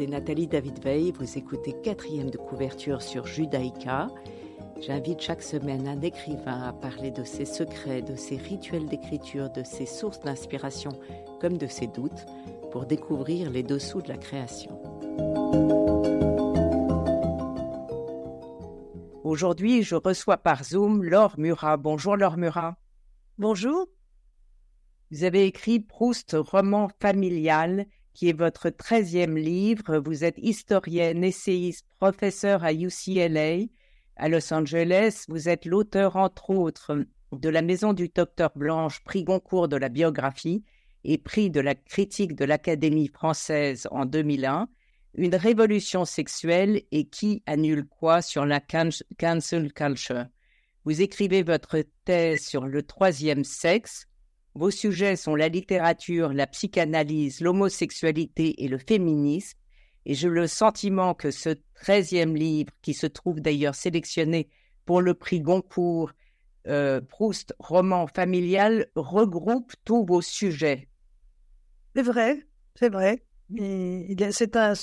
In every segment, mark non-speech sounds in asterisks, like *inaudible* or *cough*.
c'est Nathalie David Veil. Vous écoutez quatrième de couverture sur Judaïka. J'invite chaque semaine un écrivain à parler de ses secrets, de ses rituels d'écriture, de ses sources d'inspiration comme de ses doutes pour découvrir les dessous de la création. Aujourd'hui, je reçois par Zoom Laure Murat. Bonjour Laure Murat. Bonjour. Vous avez écrit Proust, roman familial qui est votre treizième livre. Vous êtes historienne, essayiste, professeur à UCLA à Los Angeles. Vous êtes l'auteur, entre autres, de La Maison du Docteur Blanche, prix Goncourt de la biographie et prix de la critique de l'Académie française en 2001, Une révolution sexuelle et qui annule quoi sur la cancel culture? Vous écrivez votre thèse sur le troisième sexe, vos sujets sont la littérature, la psychanalyse, l'homosexualité et le féminisme, et j'ai le sentiment que ce treizième livre, qui se trouve d'ailleurs sélectionné pour le prix Goncourt, euh, Proust, roman familial, regroupe tous vos sujets. C'est vrai, c'est vrai. C'est un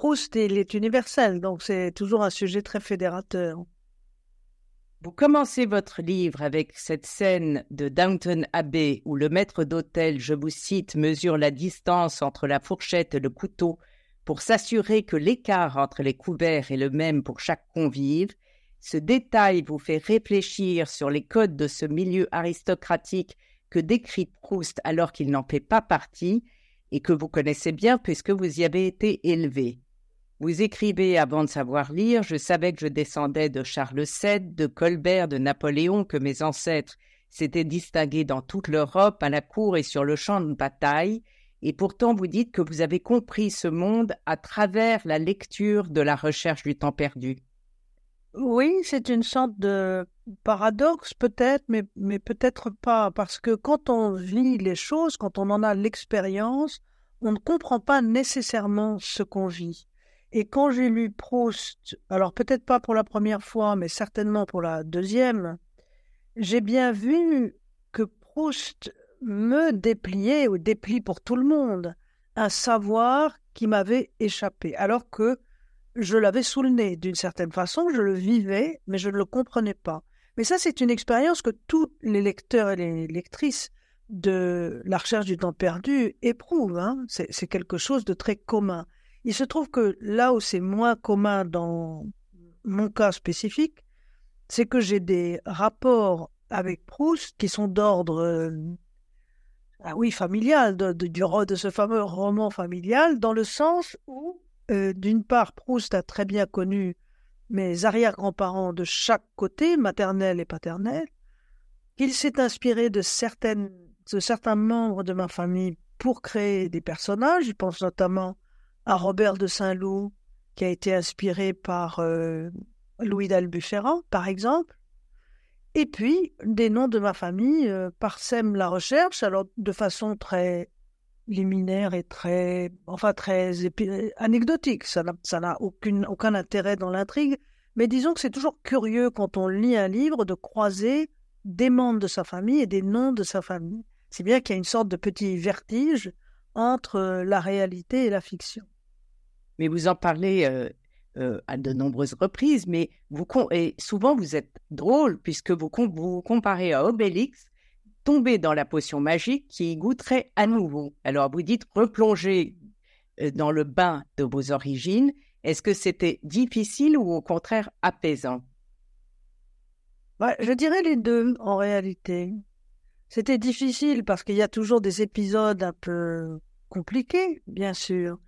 Proust, est universel, donc c'est toujours un sujet très fédérateur. Vous commencez votre livre avec cette scène de Downton Abbey où le maître d'hôtel, je vous cite, mesure la distance entre la fourchette et le couteau pour s'assurer que l'écart entre les couverts est le même pour chaque convive. Ce détail vous fait réfléchir sur les codes de ce milieu aristocratique que décrit Proust alors qu'il n'en fait pas partie et que vous connaissez bien puisque vous y avez été élevé. Vous écrivez avant de savoir lire, je savais que je descendais de Charles VII, de Colbert, de Napoléon, que mes ancêtres s'étaient distingués dans toute l'Europe, à la cour et sur le champ de bataille, et pourtant vous dites que vous avez compris ce monde à travers la lecture de la recherche du temps perdu. Oui, c'est une sorte de paradoxe peut-être, mais, mais peut-être pas, parce que quand on vit les choses, quand on en a l'expérience, on ne comprend pas nécessairement ce qu'on vit. Et quand j'ai lu Proust, alors peut-être pas pour la première fois, mais certainement pour la deuxième, j'ai bien vu que Proust me dépliait, ou déplie pour tout le monde, un savoir qui m'avait échappé, alors que je l'avais sous le nez d'une certaine façon, je le vivais, mais je ne le comprenais pas. Mais ça, c'est une expérience que tous les lecteurs et les lectrices de la recherche du temps perdu éprouvent. Hein. C'est quelque chose de très commun. Il se trouve que là où c'est moins commun dans mon cas spécifique, c'est que j'ai des rapports avec Proust qui sont d'ordre, euh, ah oui, familial, de, de, de, ce fameux roman familial, dans le sens où, euh, d'une part, Proust a très bien connu mes arrière-grands-parents de chaque côté, maternel et paternel, qu'il s'est inspiré de, certaines, de certains membres de ma famille pour créer des personnages. Je pense notamment à Robert de Saint-Loup, qui a été inspiré par euh, Louis d'Albufera, par exemple. Et puis, des noms de ma famille euh, parsèment la recherche, alors de façon très liminaire et très, enfin très anecdotique. Ça n'a aucun intérêt dans l'intrigue. Mais disons que c'est toujours curieux quand on lit un livre de croiser des membres de sa famille et des noms de sa famille. C'est bien qu'il y a une sorte de petit vertige entre euh, la réalité et la fiction. Mais vous en parlez euh, euh, à de nombreuses reprises, mais vous et souvent vous êtes drôle puisque vous vous comparez à Obélix, tombé dans la potion magique qui goûterait à nouveau. Alors vous dites replonger dans le bain de vos origines. Est-ce que c'était difficile ou au contraire apaisant? Bah, Je dirais les deux en réalité. C'était difficile parce qu'il y a toujours des épisodes un peu compliqués, bien sûr.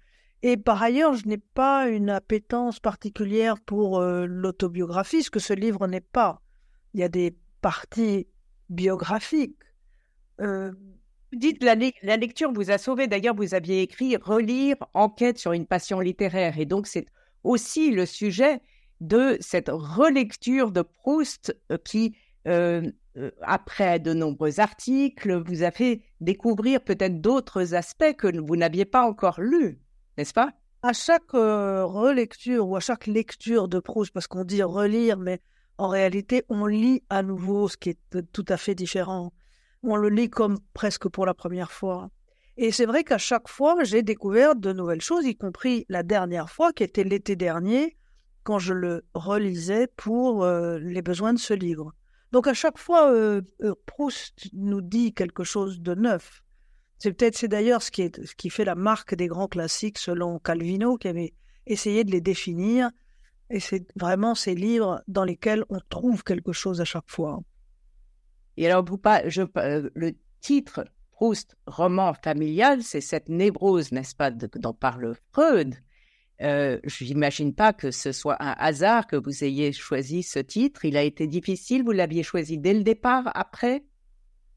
Et par ailleurs, je n'ai pas une appétence particulière pour euh, l'autobiographie, ce que ce livre n'est pas. Il y a des parties biographiques. Euh, dites, la, lecture vous a sauvé. D'ailleurs, vous aviez écrit Relire, enquête sur une passion littéraire. Et donc, c'est aussi le sujet de cette relecture de Proust euh, qui euh, après de nombreux articles, vous a fait découvrir peut-être d'autres aspects que vous n'aviez pas encore lus, n'est-ce pas? À chaque euh, relecture ou à chaque lecture de Proust, parce qu'on dit relire, mais en réalité, on lit à nouveau ce qui est tout à fait différent. On le lit comme presque pour la première fois. Et c'est vrai qu'à chaque fois, j'ai découvert de nouvelles choses, y compris la dernière fois, qui était l'été dernier, quand je le relisais pour euh, les besoins de ce livre. Donc à chaque fois, euh, euh, Proust nous dit quelque chose de neuf. C'est peut-être, c'est d'ailleurs ce qui, est, ce qui fait la marque des grands classiques selon Calvino, qui avait essayé de les définir. Et c'est vraiment ces livres dans lesquels on trouve quelque chose à chaque fois. Et alors, pas, je, euh, le titre Proust, roman familial, c'est cette névrose, n'est-ce pas, dont parle Freud. Euh, je n'imagine pas que ce soit un hasard que vous ayez choisi ce titre. Il a été difficile. Vous l'aviez choisi dès le départ, après?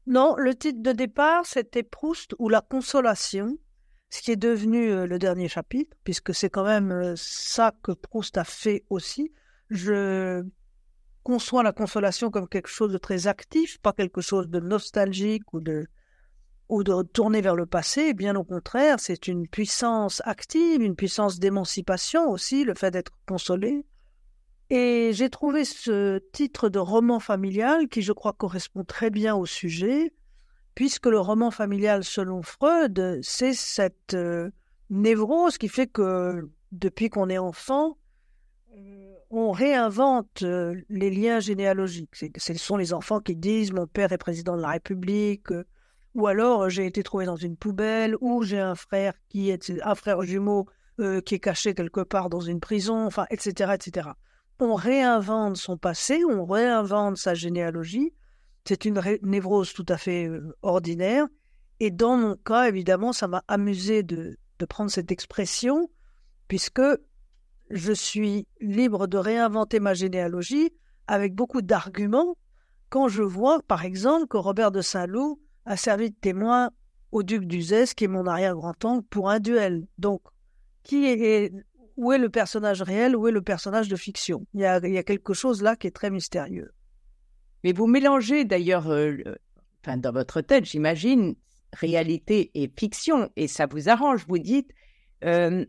Non, le titre de départ, c'était Proust ou la consolation, ce qui est devenu euh, le dernier chapitre, puisque c'est quand même euh, ça que Proust a fait aussi. Je conçois la consolation comme quelque chose de très actif, pas quelque chose de nostalgique ou de ou de tourner vers le passé, bien au contraire, c'est une puissance active, une puissance d'émancipation aussi, le fait d'être consolé. Et j'ai trouvé ce titre de roman familial qui, je crois, correspond très bien au sujet, puisque le roman familial, selon Freud, c'est cette euh, névrose qui fait que depuis qu'on est enfant, euh, on réinvente euh, les liens généalogiques. Ce sont les enfants qui disent mon père est président de la République, ou alors euh, j'ai été trouvé dans une poubelle, ou j'ai un frère qui est un frère jumeau euh, qui est caché quelque part dans une prison, enfin, etc., etc. On réinvente son passé, on réinvente sa généalogie. C'est une névrose tout à fait euh, ordinaire. Et dans mon cas, évidemment, ça m'a amusé de, de prendre cette expression, puisque je suis libre de réinventer ma généalogie avec beaucoup d'arguments quand je vois, par exemple, que Robert de Saint-Loup a servi de témoin au duc d'Uzès, qui est mon arrière-grand-oncle, pour un duel. Donc, qui est, où est le personnage réel, où est le personnage de fiction? Il y, a, quelque chose là qui est très mystérieux. Mais vous mélangez d'ailleurs, euh, enfin, dans votre tête, j'imagine, réalité et fiction, et ça vous arrange. Vous dites, euh,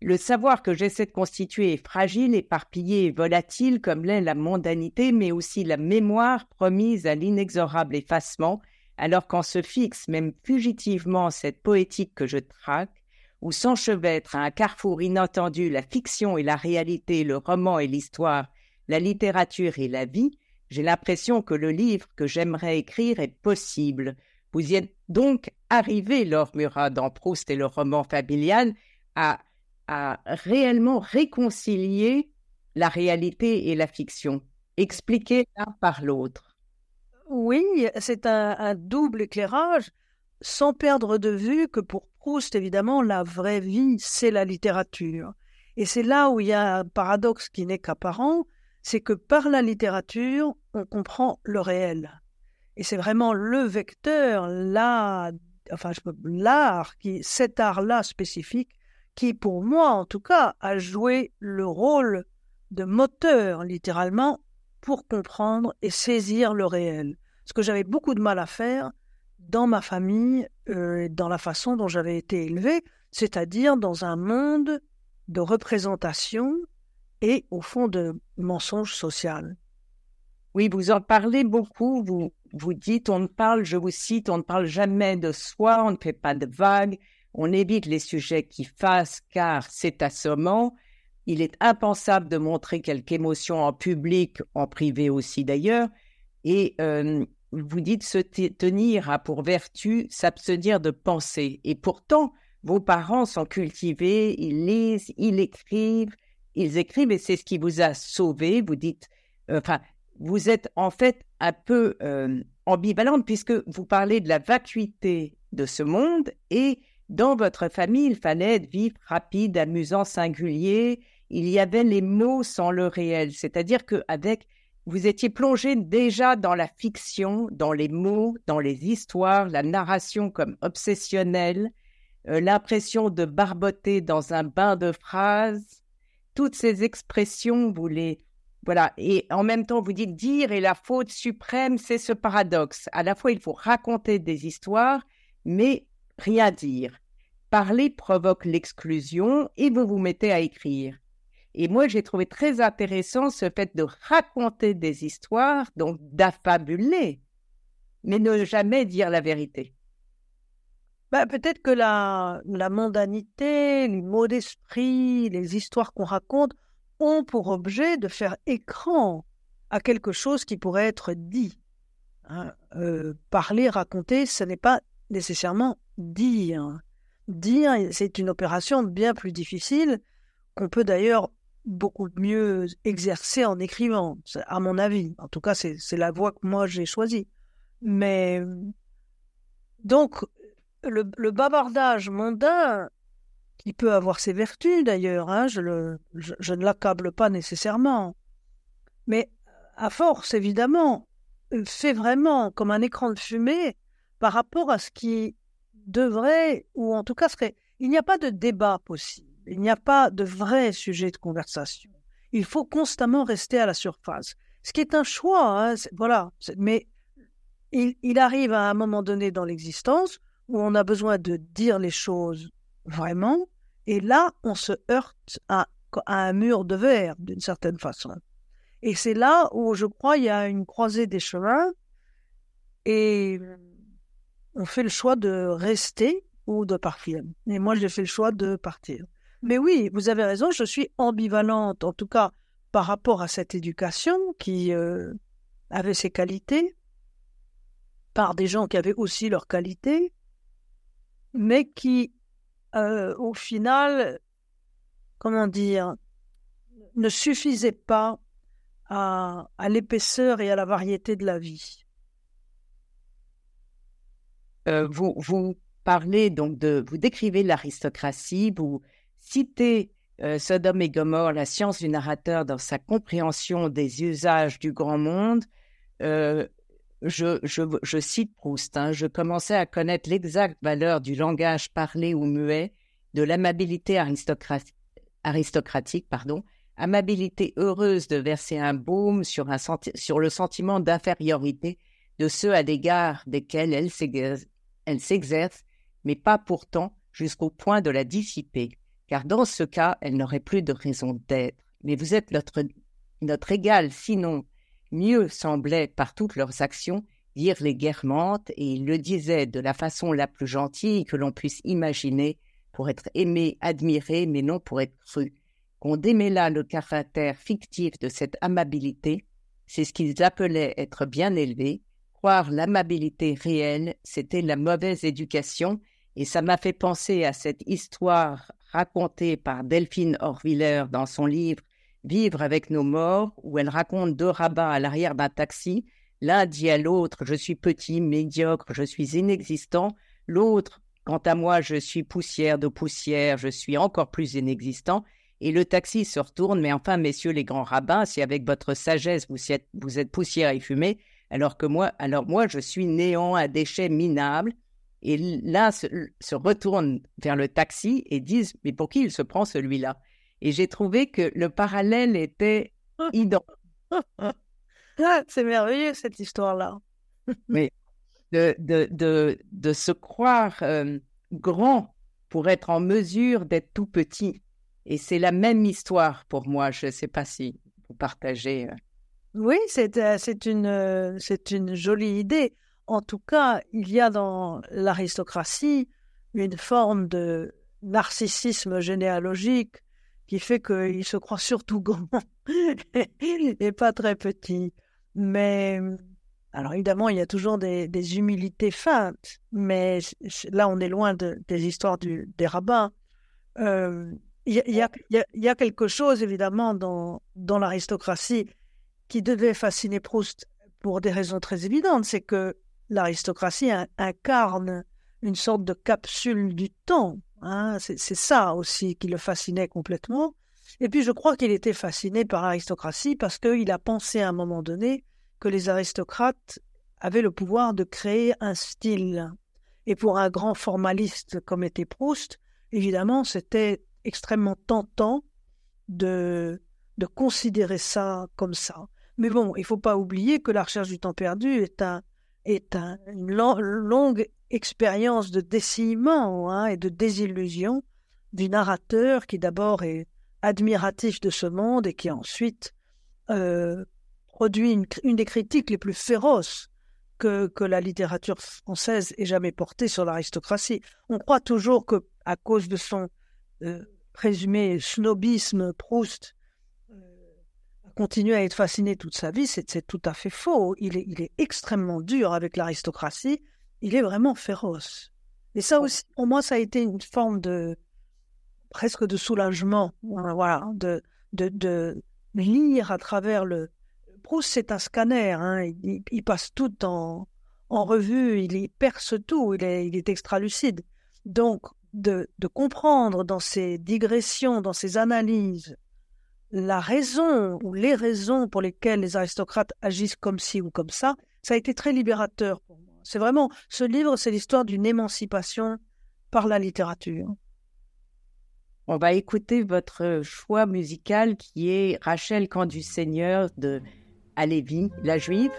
le savoir que j'essaie de constituer est fragile, éparpillé et volatile comme l'est la mondanité, mais aussi la mémoire promise à l'inexorable effacement alors qu'on se fixe même fugitivement cette poétique que je traque, où s'enchevêtrent à un carrefour inattendu la fiction et la réalité, le roman et l'histoire, la littérature et la vie, j'ai l'impression que le livre que j'aimerais écrire est possible. Vous y êtes donc arrivé, Laure Murat, dans Proust et le roman familial, à, à réellement réconcilier la réalité et la fiction, expliquer l'un par l'autre. Oui, c'est un, double éclairage, sans perdre de vue que pour Proust, évidemment, la vraie vie, c'est la littérature. Et c'est là où il y a un paradoxe qui n'est qu'apparent, c'est que par la littérature, on comprend le réel. Et c'est vraiment le vecteur, là, enfin, l'art, qui, cet art-là spécifique, qui, pour moi en tout cas, a joué le rôle de moteur, littéralement, pour comprendre et saisir le réel ce que j'avais beaucoup de mal à faire dans ma famille, euh, dans la façon dont j'avais été élevé, c'est-à-dire dans un monde de représentation et au fond de mensonge social. Oui, vous en parlez beaucoup, vous, vous dites, on ne parle, je vous cite, on ne parle jamais de soi, on ne fait pas de vagues, on évite les sujets qui fassent car c'est assommant. Il est impensable de montrer quelque émotion en public, en privé aussi d'ailleurs, et euh, vous dites se tenir à pour vertu s'abstenir de penser. Et pourtant, vos parents sont cultivés, ils lisent, ils écrivent, ils écrivent, et c'est ce qui vous a sauvé. Vous dites, euh, enfin, vous êtes en fait un peu euh, ambivalente puisque vous parlez de la vacuité de ce monde et dans votre famille, il fallait être vif, rapide, amusant, singulier. Il y avait les mots sans le réel, c'est-à-dire qu'avec vous étiez plongé déjà dans la fiction, dans les mots, dans les histoires, la narration comme obsessionnelle, euh, l'impression de barboter dans un bain de phrases. Toutes ces expressions, vous les... Voilà. Et en même temps, vous dites dire et la faute suprême, c'est ce paradoxe. À la fois, il faut raconter des histoires, mais rien dire. parler provoque l'exclusion et vous vous mettez à écrire. Et moi, j'ai trouvé très intéressant ce fait de raconter des histoires, donc d'affabuler, mais ne jamais dire la vérité. Bah, peut-être que la, mondanité, les mots d'esprit, les histoires qu'on raconte ont pour objet de faire écran à quelque chose qui pourrait être dit. Hein. Euh, parler, raconter, ce n'est pas nécessairement dire. Dire, c'est une opération bien plus difficile qu'on peut d'ailleurs beaucoup mieux exercer en écrivant, à mon avis. En tout cas, c'est la voie que moi j'ai choisie. Mais donc, le, bavardage mondain, qui peut avoir ses vertus d'ailleurs, hein, je, je, ne l'accable pas nécessairement, mais à force, évidemment, fait vraiment comme un écran de fumée par rapport à ce qui devrait, ou en tout cas serait, il n'y a pas de débat possible. Il n'y a pas de vrai sujet de conversation. Il faut constamment rester à la surface. Ce qui est un choix, hein, voilà. Mais il, arrive à un moment donné dans l'existence où on a besoin de dire les choses vraiment, et là, on se heurte à, un mur de verre, d'une certaine façon. Et c'est là où je crois il y a une croisée des chemins, et on fait le choix de rester ou de partir. Et moi, j'ai fait le choix de partir. Mais oui, vous avez raison, je suis ambivalente, en tout cas par rapport à cette éducation qui euh, avait ses qualités, par des gens qui avaient aussi leurs qualités, mais qui, euh, au final, comment dire, ne suffisaient pas à, l'épaisseur et à la variété de la vie. Euh, vous, vous parlez donc de, vous décrivez l'aristocratie, vous citer euh, Sodome et Gomorre, la science du narrateur dans sa compréhension des usages du grand monde, euh, je, cite Proust, hein, je commençais à connaître l'exacte valeur du langage parlé ou muet, de l'amabilité aristocratique, pardon, amabilité heureuse de verser un baume sur, sur le sentiment d'infériorité de ceux à l'égard desquels elle s'exerce, mais pas pourtant jusqu'au point de la dissiper car dans ce cas, elle n'aurait plus de raison d'être. Mais vous êtes notre, notre égal, sinon mieux semblait par toutes leurs actions dire les guermantes, et il le disait de la façon la plus gentille que l'on puisse imaginer, pour être aimé, admiré, mais non pour être cru. Qu'on démêlât le caractère fictif de cette amabilité, c'est ce qu'ils appelaient être bien élevé. Croire l'amabilité réelle, c'était la mauvaise éducation, et ça m'a fait penser à cette histoire racontée par Delphine Orviller dans son livre Vivre avec nos morts, où elle raconte deux rabbins à l'arrière d'un taxi. L'un dit à l'autre Je suis petit, médiocre, je suis inexistant. L'autre Quant à moi, je suis poussière de poussière, je suis encore plus inexistant. Et le taxi se retourne, mais enfin, messieurs les grands rabbins, si avec votre sagesse vous êtes, vous êtes poussière et fumée, alors que moi, alors moi, je suis néant, un déchet minable, et là, se, se retournent vers le taxi et disent Mais pour qui il se prend celui-là? Et j'ai trouvé que le parallèle était identique. Ah, *laughs* c'est merveilleux cette histoire-là. *laughs* Mais de, de, de, de se croire euh, grand pour être en mesure d'être tout petit. Et c'est la même histoire pour moi. Je ne sais pas si vous partagez. Euh. Oui, c'est euh, une, c'est une jolie idée. En tout cas, il y a dans l'aristocratie une forme de narcissisme généalogique qui fait qu'il se croit surtout grand *laughs* et pas très petit. Mais alors évidemment, il y a toujours des, humilités feintes, mais là, on est loin des histoires des rabbins. il, y a, quelque chose, évidemment, dans, dans l'aristocratie qui devait fasciner Proust pour des raisons très évidentes. C'est que l'aristocratie incarne une sorte de capsule du temps. Hein. C'est ça aussi qui le fascinait complètement. Et puis je crois qu'il était fasciné par l'aristocratie parce qu'il a pensé à un moment donné que les aristocrates avaient le pouvoir de créer un style. Et pour un grand formaliste comme était Proust, évidemment, c'était extrêmement tentant de, de considérer ça comme ça. Mais bon, il ne faut pas oublier que la recherche du temps perdu est un, est une longue expérience de décillement hein, et de désillusion du narrateur qui d'abord est admiratif de ce monde et qui ensuite euh, produit une, des critiques les plus féroces que, la littérature française ait jamais portée sur l'aristocratie. On croit toujours que, à cause de son euh, présumé snobisme, Proust euh, a continué à être fasciné toute sa vie. C'est tout à fait faux. Il est, il est extrêmement dur avec l'aristocratie. Il est vraiment féroce. Et ça aussi, pour moi, ça a été une forme de presque de soulagement, voilà, de, de, de lire à travers le, Proust, c'est un scanner. Hein. Il, passe tout en, en revue, il, perce tout, il est, il est extra lucide. Donc, de, de, comprendre dans ses digressions, dans ses analyses, la raison ou les raisons pour lesquelles les aristocrates agissent comme ci ou comme ça, ça a été très libérateur pour moi. C'est vraiment, ce livre, c'est l'histoire d'une émancipation par la littérature. On va écouter votre choix musical qui est Rachel Camp du Seigneur de à Lévi, la juive,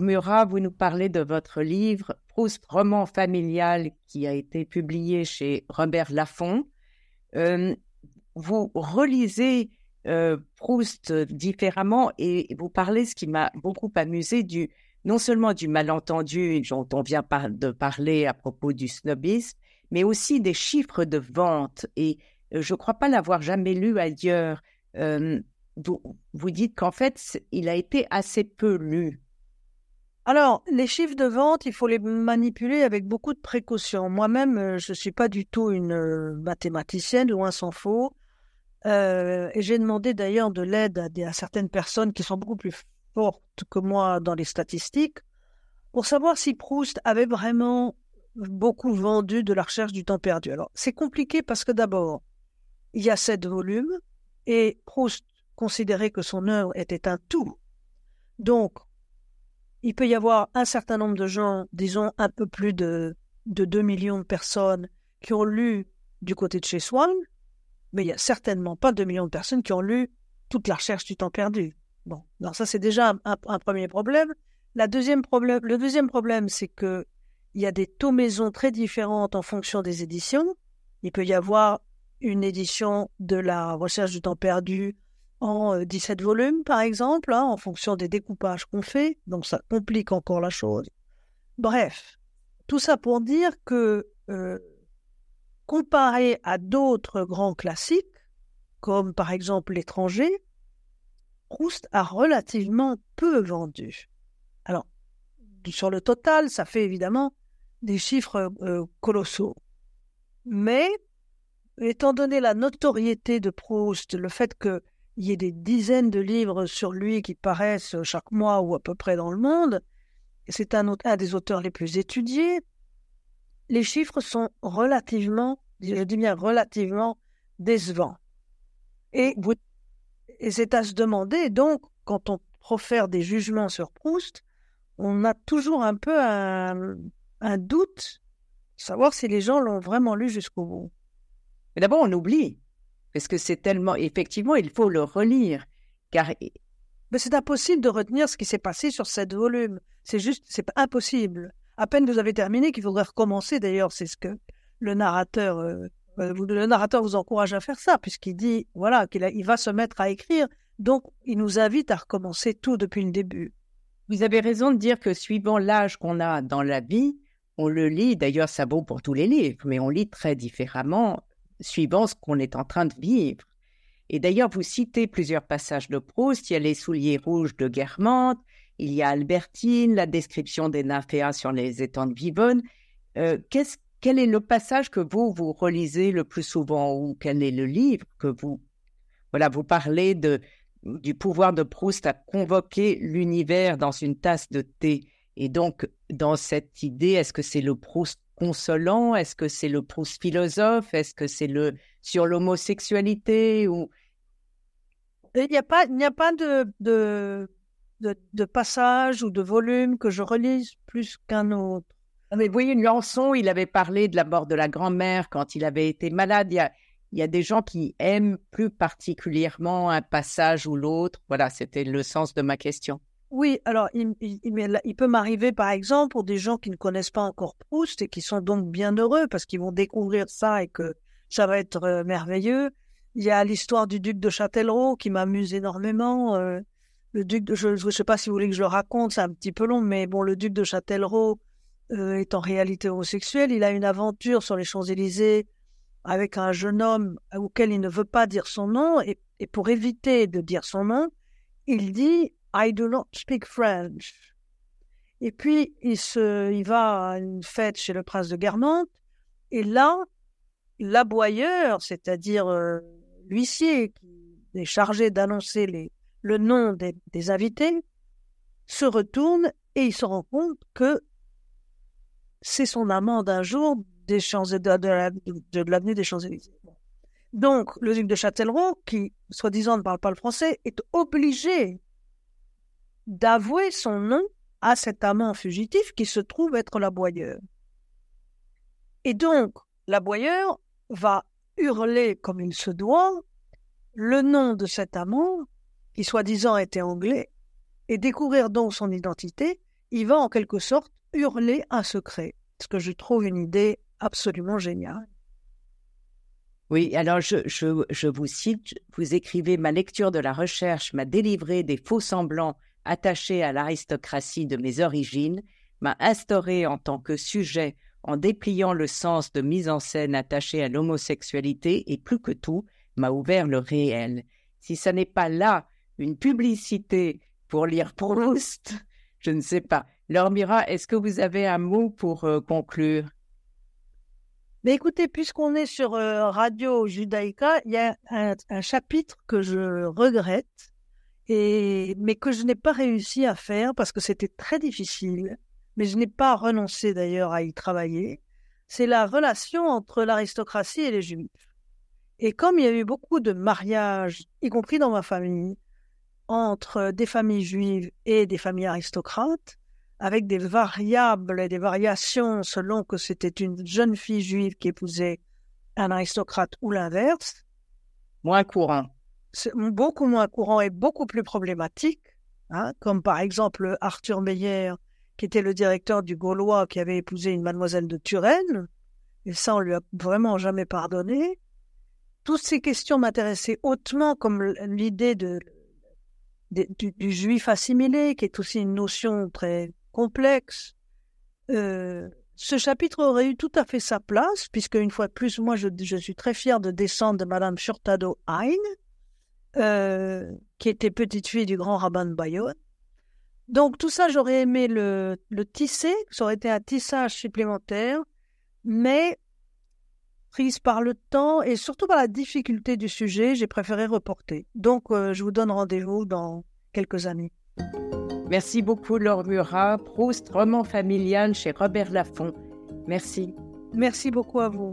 Murat, vous nous parlez de votre livre Proust, roman familial, qui a été publié chez Robert Laffont. Euh, vous relisez euh, Proust différemment et vous parlez, ce qui m'a beaucoup amusé, du, non seulement du malentendu dont on vient de parler à propos du snobisme, mais aussi des chiffres de vente. Et euh, je ne crois pas l'avoir jamais lu ailleurs. vous dites qu'en fait, il a été assez peu lu. Alors, les chiffres de vente, il faut les manipuler avec beaucoup de précautions. Moi-même, euh, je ne suis pas du tout une euh, mathématicienne, loin s'en faut. Euh, et j'ai demandé d'ailleurs de l'aide à, certaines personnes qui sont beaucoup plus fortes que moi dans les statistiques pour savoir si Proust avait vraiment beaucoup vendu de la recherche du temps perdu. Alors, c'est compliqué parce que d'abord, il y a sept volumes et Proust considérait que son œuvre était un tout. Donc, il peut y avoir un certain nombre de gens, disons un peu plus de, de 2 millions de personnes qui ont lu du côté de chez Swann, mais il n'y a certainement pas 2 millions de personnes qui ont lu toute la recherche du temps perdu. Bon, alors ça c'est déjà un, premier problème. La deuxième problème. Le deuxième problème, c'est que il y a des taux maisons très différentes en fonction des éditions. Il peut y avoir une édition de la recherche du temps perdu en 17 euh, volumes, par exemple, hein, en fonction des découpages qu'on fait. Donc ça complique encore la chose. Bref, tout ça pour dire que euh, comparé à d'autres grands classiques, comme par exemple l'étranger, Proust a relativement peu vendu. Alors, sur le total, ça fait évidemment des chiffres euh, colossaux. Mais, étant donné la notoriété de Proust, le fait que il y ait des dizaines de livres sur lui qui paraissent chaque mois ou à peu près dans le monde. C'est un, un des auteurs les plus étudiés. Les chiffres sont relativement, je dis bien relativement, décevants. Et, et c'est à se demander, donc, quand on profère des jugements sur Proust, on a toujours un peu un, un doute, savoir si les gens l'ont vraiment lu jusqu'au bout. Mais d'abord, on oublie parce que c'est tellement, effectivement, il faut le relire, car. Mais c'est impossible de retenir ce qui s'est passé sur sept volumes. C'est juste, c'est impossible. À peine vous avez terminé qu'il faudrait recommencer. D'ailleurs, c'est ce que le narrateur, euh, euh, le narrateur vous encourage à faire ça, puisqu'il dit, voilà, qu'il il va se mettre à écrire. Donc, il nous invite à recommencer tout depuis le début. Vous avez raison de dire que suivant l'âge qu'on a dans la vie, on le lit, d'ailleurs ça vaut pour tous les livres, mais on lit très différemment suivant ce qu'on est en train de vivre. Et d'ailleurs, vous citez plusieurs passages de Proust. Il y a les souliers rouges de Guermantes, il y a Albertine, la description des nymphéas sur les étangs de Vivonne. Euh, quel est le passage que vous, vous relisez le plus souvent ou quel est le livre que vous... Voilà, vous parlez de, du pouvoir de Proust à convoquer l'univers dans une tasse de thé? Et donc, dans cette idée, est-ce que c'est le Proust consolant? Est-ce que c'est le Proust philosophe? Est-ce que c'est le sur l'homosexualité ou? Il n'y a pas, il n'y a pas de, de, de, passage ou de volume que je relise plus qu'un autre. Ah, mais vous voyez, une chanson, il avait parlé de la mort de la grand-mère quand il avait été malade. Il y, a, il y a des gens qui aiment plus particulièrement un passage ou l'autre. Voilà, c'était le sens de ma question. Oui, alors il, peut m'arriver par exemple pour des gens qui ne connaissent pas encore Proust et qui sont donc bien heureux parce qu'ils vont découvrir ça et que ça va être euh, merveilleux. Il y a l'histoire du duc de Châtellerault qui m'amuse énormément. Euh, le duc de, je ne sais pas si vous voulez que je le raconte, c'est un petit peu long, mais bon, le duc de Châtellerault euh, est en réalité homosexuel. Il a une aventure sur les Champs-Élysées avec un jeune homme auquel il ne veut pas dire son nom et pour éviter de dire son nom, il dit I do not speak French. Et puis, il, se, il va à une fête chez le prince de Guermantes, et là, l'aboyeur, c'est-à-dire euh, l'huissier qui est chargé d'annoncer les, le nom des, invités, se retourne et il se rend compte que c'est son amant d'un jour des champs de, de, l'avenue des Champs-Élysées. Donc, le duc de Châtellerault, qui, soi-disant, ne parle pas le français, est obligé d'avouer son nom à cet amant fugitif qui se trouve être l'aboyeur. Et donc, l'aboyeur va hurler comme il se doit le nom de cet amant, qui soi-disant était anglais, et découvrir donc son identité, il va en quelque sorte hurler un secret, ce que je trouve une idée absolument géniale. Oui, alors je, je, je vous cite, vous écrivez Ma lecture de la recherche m'a délivré des faux semblants attaché à l'aristocratie de mes origines, m'a instauré en tant que sujet en dépliant le sens de mise en scène attaché à l'homosexualité et plus que tout, m'a ouvert le réel. Si ça n'est pas là une publicité pour lire Proust, je ne sais pas. Lormira, est-ce que vous avez un mot pour euh, conclure? Mais écoutez, puisqu'on est sur euh, Radio Judaïka, il y a un, chapitre que je regrette, et, mais que je n'ai pas réussi à faire parce que c'était très difficile, mais je n'ai pas renoncé d'ailleurs à y travailler, c'est la relation entre l'aristocratie et les juifs. Et comme il y a eu beaucoup de mariages, y compris dans ma famille, entre des familles juives et des familles aristocrates, avec des variables et des variations selon que c'était une jeune fille juive qui épousait un aristocrate ou l'inverse. Moins courant beaucoup moins courant et beaucoup plus problématique, hein, comme par exemple Arthur Meyer, qui était le directeur du Gaulois, qui avait épousé une mademoiselle de Turenne, et ça on lui a vraiment jamais pardonné. Toutes ces questions m'intéressaient hautement, comme l'idée de, du, juif assimilé, qui est aussi une notion très complexe. Euh, ce chapitre aurait eu tout à fait sa place, puisque une fois de plus, moi je, je suis très fier de descendre de Madame Furtado Hein, euh, qui était petite fille du grand rabbin de Bayonne. Donc tout ça, j'aurais aimé le, le tisser, ça aurait été un tissage supplémentaire, mais prise par le temps et surtout par la difficulté du sujet, j'ai préféré reporter. Donc euh, je vous donne rendez-vous dans quelques années. Merci beaucoup Laure Murat, Proust, roman familial chez Robert Laffont. Merci. Merci beaucoup à vous.